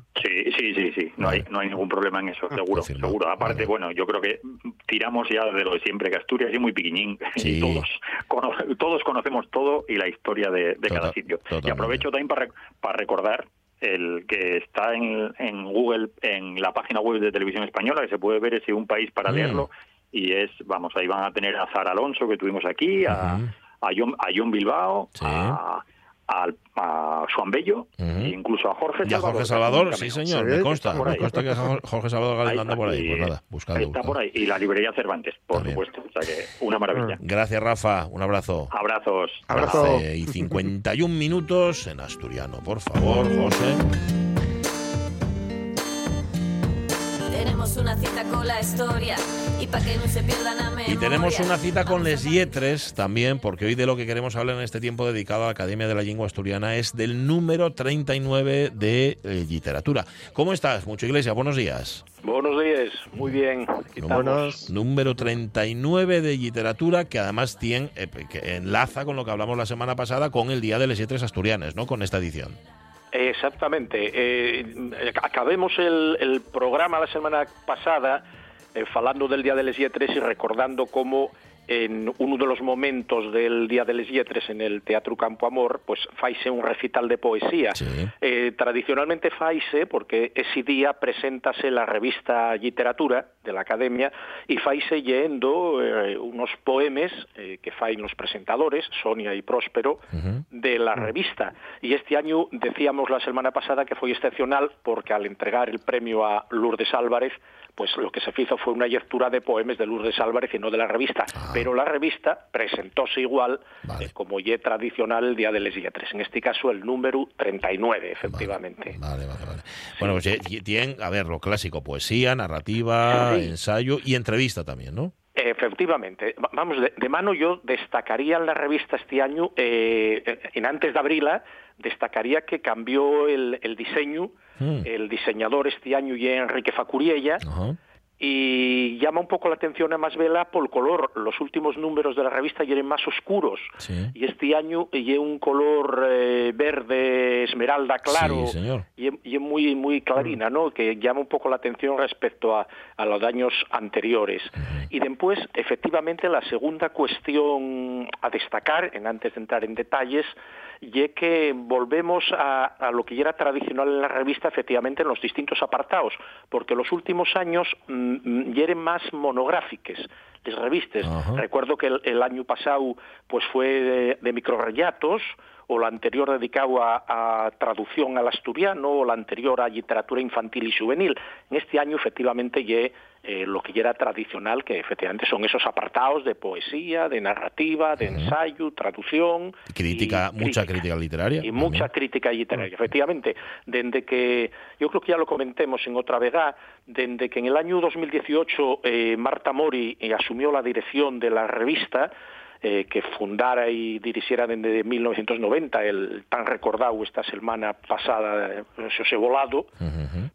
Sí, sí. No, Vale. hay, no hay ningún problema en eso, seguro, Confirmado. seguro. Aparte, Vale. bueno, yo creo que tiramos ya de lo de siempre, que Asturias es muy piquiñín. (laughs) Sí. Y todos, cono- todos conocemos todo y la historia de, de cada Tota- sitio. totalmente. Y aprovecho también para, para recordar el que está en, en Google, en la página web de Televisión Española, que se puede ver ese Un País para Mm. leerlo. Y es, vamos, ahí van a tener a Zara Alonso, que tuvimos aquí, a, a, John, a John Bilbao, Sí. a, al- a Juan Bello, Ujú. e incluso a Jorge Y a Salvador. Jorge Salvador, sí señor, Sí, me consta, me consta que Jo- Jorge Salvador Ahí anda está, por ahí. Pues nada, buscadlo. Está por ahí. Y la librería Cervantes, por También. supuesto. O sea que una maravilla. Gracias, Rafa. Un abrazo. Abrazos. Abrazo. 12 y 51 minutos en asturiano, por favor, José. Una cita con la historia y para que no se pierdan la memoria. Y tenemos una cita con a Les Yetres también, porque hoy de lo que queremos hablar en este tiempo dedicado a la Academia de la Lengua Asturiana es del número 39 de eh, literatura. ¿Cómo estás, Mucho Iglesia? Buenos días. Buenos días, muy bien. Buenos. Número 39 de literatura que además tiene, eh, que enlaza con lo que hablamos la semana pasada con el Día de Les Yetres Asturianes, ¿no? Con esta edición. Exactamente. Eh, acabemos el, el programa la semana pasada eh, falando del Día de les Yetres y recordando cómo en uno de los momentos del Día de les Yetres en el Teatro Campo Amor, pues faise un recital de poesía. Sí. Eh, tradicionalmente faise, porque ese día preséntase la revista Literatura de la Academia y faise leyendo eh, unos poemes eh, que fain los presentadores, Sonia y Próspero, de la revista. Y este año decíamos la semana pasada que fue excepcional porque al entregar el premio a Lourdes Álvarez, pues lo que se hizo fue una lectura de poemes de Lourdes Álvarez y no de la revista. Pero la revista presentóse igual Vale. eh, como ye tradicional el Día de les Yetres. En este caso el número 39, efectivamente. Vale, vale, vale. Bueno, pues tienen, a ver, lo clásico, poesía, narrativa, Sí. ensayo y entrevista también, ¿no? Efectivamente. Va- Vamos, de, de mano yo destacaría en la revista este año, eh, antes de abrirla, destacaría que cambió el, el diseño. Mm. El diseñador este año y Enrique Facuriella. Y llama un poco la atención a más vela por el color. Los últimos números de la revista eran más oscuros Sí. y este año y un color eh, verde esmeralda claro Sí, señor. y y muy muy clarina, ¿no? Que llama un poco la atención respecto a, a los años anteriores. Y después, efectivamente, la segunda cuestión a destacar, en antes de entrar en detalles, y es que volvemos a, lo que ya era tradicional en la revista, efectivamente, en los distintos apartados, porque los últimos años mm, mm, eran más monográficos les revistes. Ajá. Recuerdo que el, el año pasado pues fue de, de microrrellatos, o la anterior dedicado a, a traducción al asturiano, o la anterior a literatura infantil y juvenil. En este año, efectivamente, ye, eh, lo que ya era tradicional, que efectivamente son esos apartados de poesía, de narrativa, de ensayo, traducción. Crítica, y mucha crítica literaria. y mucha crítica literaria. Efectivamente, desde que, yo creo que ya lo comentemos en otra vega, desde que en el año 2018 eh, Marta Mori eh, asumió la dirección de la revista, eh, que fundara y dirigiera desde 1990 el tan recordado esta semana pasada eh, José Volado,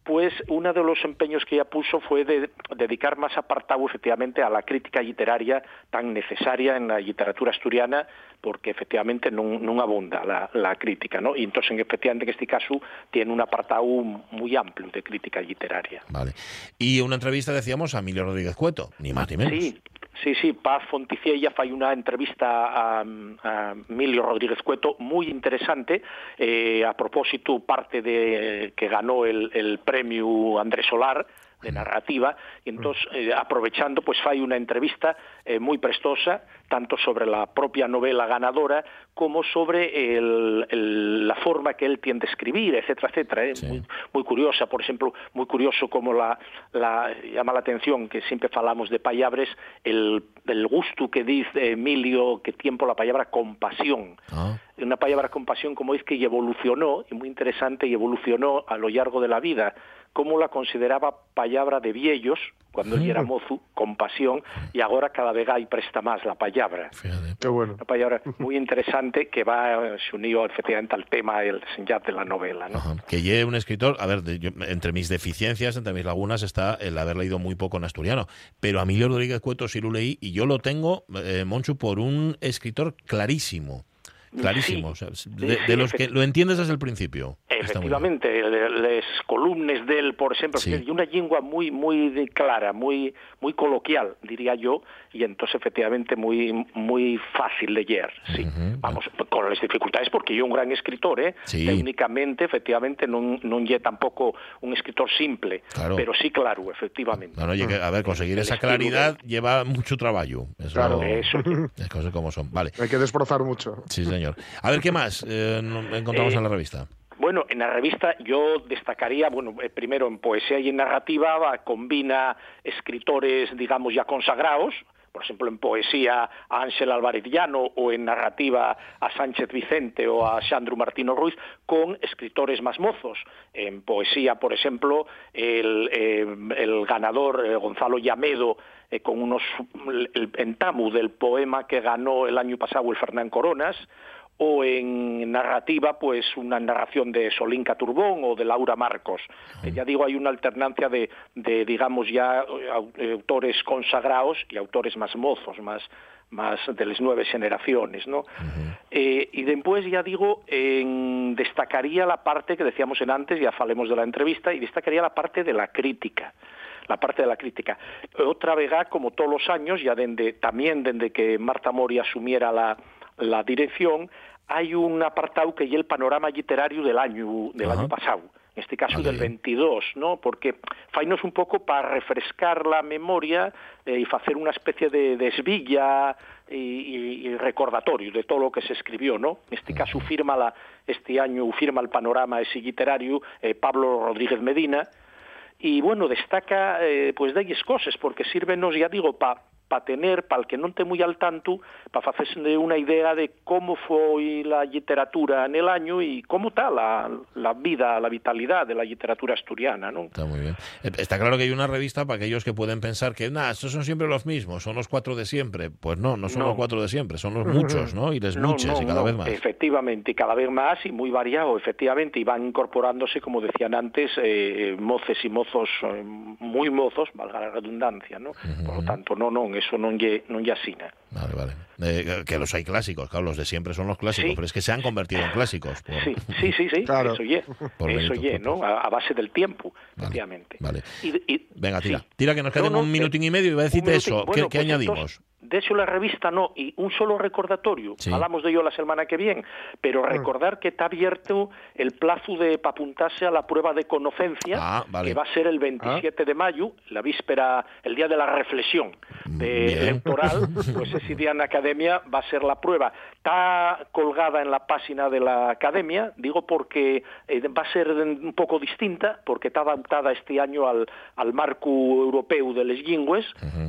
pues uno de los empeños que ella puso fue de dedicar más apartado efectivamente a la crítica literaria tan necesaria en la literatura asturiana porque efectivamente no, no abunda la, la crítica, ¿no? Y entonces efectivamente en este caso tiene un apartado muy amplio de crítica literaria. Vale. Y una entrevista, decíamos, a Emilio Rodríguez Cueto, ni más ni menos. Sí, sí, sí, Paz Fonticiella fai una entrevista a, a Emilio Rodríguez Cueto muy interesante, eh, a propósito parte de que ganó el, el premio Andrés Solar, de narrativa y entonces eh, aprovechando pues fai una entrevista eh, muy prestosa tanto sobre la propia novela ganadora como sobre el, el, la forma que él tiende a escribir etcétera etcétera eh, Sí. muy, muy curiosa por ejemplo muy curioso como la, la llama la atención que siempre falamos de palabras el, el gusto que dice Emilio que tiempo la palabra compasión. Ah, una palabra compasión como es que evolucionó, y muy interesante, y evolucionó a lo largo de la vida, como la consideraba palabra de viejos, cuando él era mozo, compasión, y ahora cada vez hay presta más la palabra. Qué bueno. Una palabra (laughs) muy interesante que va, eh, se unió efectivamente al tema el de la novela, ¿no? Ajá. Que lleve un escritor, a ver, de- yo- entre mis deficiencias, entre mis lagunas, está el haber leído muy poco en asturiano. Pero a Emilio Rodríguez Cueto sí lo leí y yo lo tengo, eh, Monchu, por un escritor clarísimo. Clarísimo. Sí. o sea, de, sí, de los que lo entiendes desde el principio. Efectivamente, las columnas de él, por ejemplo, Sí. y una lengua muy muy de- clara, muy muy coloquial, diría yo, y entonces efectivamente muy muy fácil de leer, sí. Ujú, Vamos, con las dificultades porque yo un gran escritor, eh, Sí. técnicamente efectivamente non non tampoco un escritor simple, Claro. pero sí claro, efectivamente. Bueno, a ver, conseguir El esa claridad lleva mucho trabajo. Eso, Claro. Eso. (laughs) Las cosas como son. Vale. Hay que desbrozar mucho. Sí, señor. A ver, ¿qué más eh, encontramos Eh, en la revista? Bueno, en la revista yo destacaría, bueno, eh, primero en poesía y en narrativa va, combina escritores, digamos, ya consagrados, por ejemplo, en poesía a Ángel Álvarez Llano o en narrativa a Sánchez Vicente o a Sandro Martino Ruiz, con escritores más mozos. En poesía, por ejemplo, el, el ganador Gonzalo Llamedo, con unos el entamu del poema que ganó el año pasado el Fernán Coronas, o en narrativa, pues una narración de Solín Caturbón o de Laura Marcos. Eh, Ya digo, hay una alternancia de, de digamos, ya eh, eh, autores consagrados y autores más mozos, más más de las nueve generaciones, ¿no? Eh, y después, ya digo, en- destacaría la parte que decíamos en antes, ya falemos de la entrevista, y destacaría la parte de la crítica la parte de la crítica. Otra vega, como todos los años, ya desde, también desde que Marta Mori asumiera la, la dirección, hay un apartado que es el panorama literario del año, del año pasado, en este caso Vale. del 22, ¿no? Porque fainos un poco para refrescar la memoria eh, y hacer una especie de desvilla y, y- y recordatorio de todo lo que se escribió, ¿no? En este caso firma la, este año firma el panorama ese literario eh, Pablo Rodríguez Medina, y bueno, destaca eh, pues de cosas, porque sírvenos, ya digo, para pa tener, para el que non te muy al tanto, para hacerse una idea de cómo fue la literatura en el año y cómo está la, la vida, la vitalidad de la literatura asturiana, ¿no? Está muy bien. Eh, Está claro que hay una revista para aquellos que pueden pensar que, nada, estos son siempre los mismos, son los cuatro de siempre. Pues no, no son No. los cuatro de siempre, son los muchos, ¿no? Y les No, muchos, no, y cada no, vez más. Efectivamente, y cada vez más y muy variado, efectivamente, y van incorporándose, como decían antes, eh, moces y mozos eh, muy mozos, valga la redundancia, ¿no? Por lo tanto, no, no, eso non lle, non lle asina. Vale, vale. Eh, que los hay clásicos, claro, los de siempre son los clásicos, Sí. pero es que se han convertido en clásicos. por- Sí, sí, sí, sí, Claro. eso ye, Por eso mérito ye, propio. ¿no? A, a base del tiempo, Vale, efectivamente. vale. Y- y- Venga, tira. sí. Tira que nos No, queda no, un minutín eh, y medio y voy a decirte un eso. minutín. ¿Qué, Bueno, qué pues añadimos? entonces, eso la revista no, y un solo recordatorio, Sí. hablamos de ello la semana que viene, pero recordar que está abierto el plazo de para apuntarse a la prueba de conocencia, Ah, vale. que va a ser el 27 de mayo, la víspera, el día de la reflexión. de Bien. electoral, (laughs) pues ese día en la academia va a ser la prueba. Está colgada en la página de la academia, digo porque eh, va a ser un poco distinta, porque está adaptada este año al, al marco europeo de les lingües,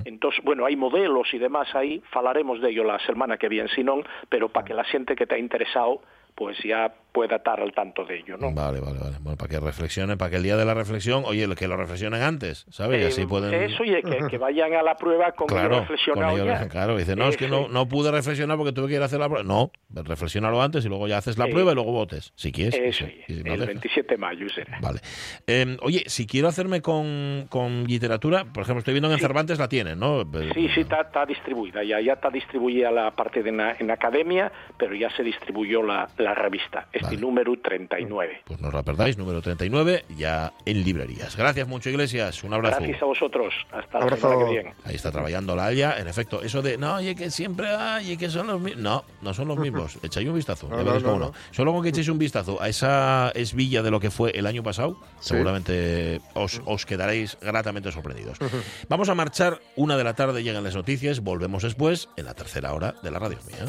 entonces, bueno, hay modelos y demás ahí, aí falaremos dello la semana que viene, si non, pero para que la xente que está interesado pues ya pueda estar al tanto de ello, ¿no? Vale, vale, vale. Bueno, para que reflexionen, para que el día de la reflexión, oye, que lo reflexionen antes, ¿sabes? y así Eh, pueden... Eso y que, que vayan a la prueba con Claro, reflexionado con ello, ya. claro, dice, no, es que no, no pude reflexionar porque tuve que ir a hacer la prueba. No, reflexiónalo antes y luego ya haces la prueba y luego votes, si quieres. Eso, y el dejas. 27 de mayo será. Vale. Eh, oye, si quiero hacerme con, con literatura, por ejemplo, estoy viendo que en Cervantes la tienen, ¿no? Sí, sí, está, está distribuida, ya, ya está distribuida la parte de na- en academia, pero ya se distribuyó la, la revista, este número 39. Pues no os la perdáis, número 39, ya en librerías. Gracias mucho, Iglesias. Un abrazo. Gracias a vosotros. Hasta la semana que viene. Ahí está trabajando la Aya. En efecto, eso de, no, oye, que siempre hay, y que son los mismos. No, no son los mismos. (laughs) Echáis un vistazo. ya No, veréis no, cómo no, no. Solo con que echéis un vistazo a esa esvilla de lo que fue el año pasado, Sí. seguramente os, os quedaréis gratamente sorprendidos. (laughs) Vamos a marchar una de la tarde, llegan las noticias, volvemos después en la tercera hora de la radio mía.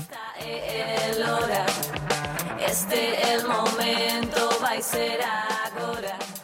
Este el momento vai ser agora.